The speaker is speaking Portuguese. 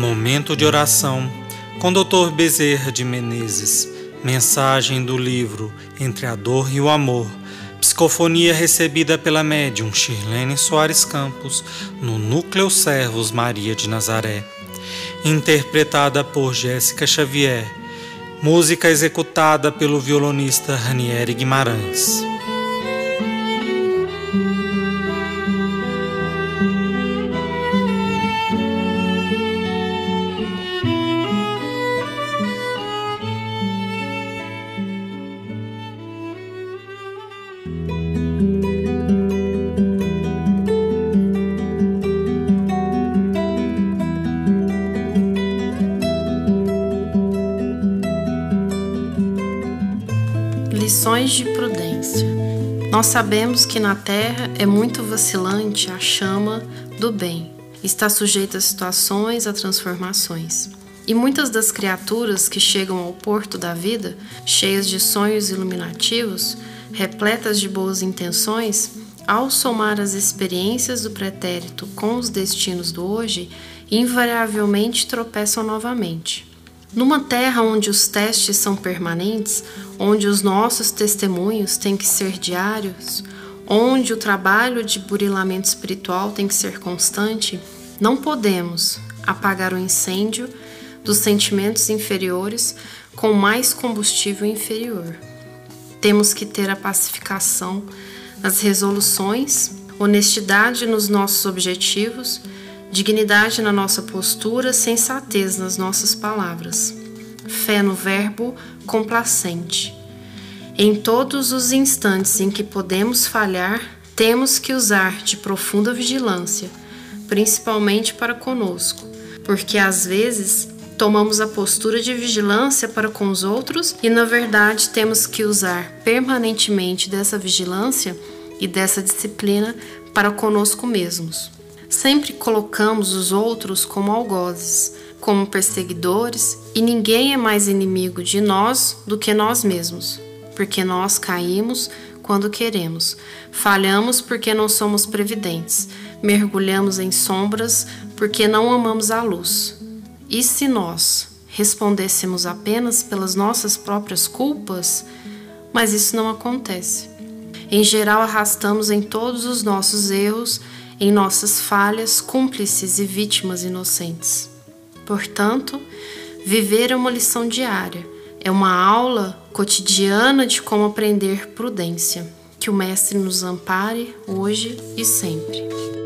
Momento de oração com Dr. Bezerra de Menezes. Mensagem do livro Entre a Dor e o Amor. Psicofonia recebida pela médium Shirlene Soares Campos no Núcleo Servos Maria de Nazaré. Interpretada por Jéssica Xavier. Música executada pelo violonista Ranieri Guimarães. Lições de prudência. Nós sabemos que na terra é muito vacilante a chama do bem, está sujeita a situações, a transformações. E muitas das criaturas que chegam ao porto da vida, cheias de sonhos iluminativos, repletas de boas intenções, ao somar as experiências do pretérito com os destinos do hoje, invariavelmente tropeçam novamente. Numa terra onde os testes são permanentes, onde os nossos testemunhos têm que ser diários, onde o trabalho de burilamento espiritual tem que ser constante, não podemos apagar o incêndio dos sentimentos inferiores com mais combustível inferior. Temos que ter a pacificação nas resoluções, honestidade nos nossos objetivos dignidade na nossa postura, sensatez nas nossas palavras, fé no verbo complacente. Em todos os instantes em que podemos falhar, temos que usar de profunda vigilância, principalmente para conosco, porque às vezes tomamos a postura de vigilância para com os outros e, na verdade, temos que usar permanentemente dessa vigilância e dessa disciplina para conosco mesmos. Sempre colocamos os outros como algozes, como perseguidores, e ninguém é mais inimigo de nós do que nós mesmos, porque nós caímos quando queremos, falhamos porque não somos previdentes, mergulhamos em sombras porque não amamos a luz. E se nós respondêssemos apenas pelas nossas próprias culpas, mas isso não acontece. Em geral, arrastamos em todos os nossos erros em nossas falhas, cúmplices e vítimas inocentes. Portanto, viver é uma lição diária, é uma aula cotidiana de como aprender prudência. Que o Mestre nos ampare hoje e sempre.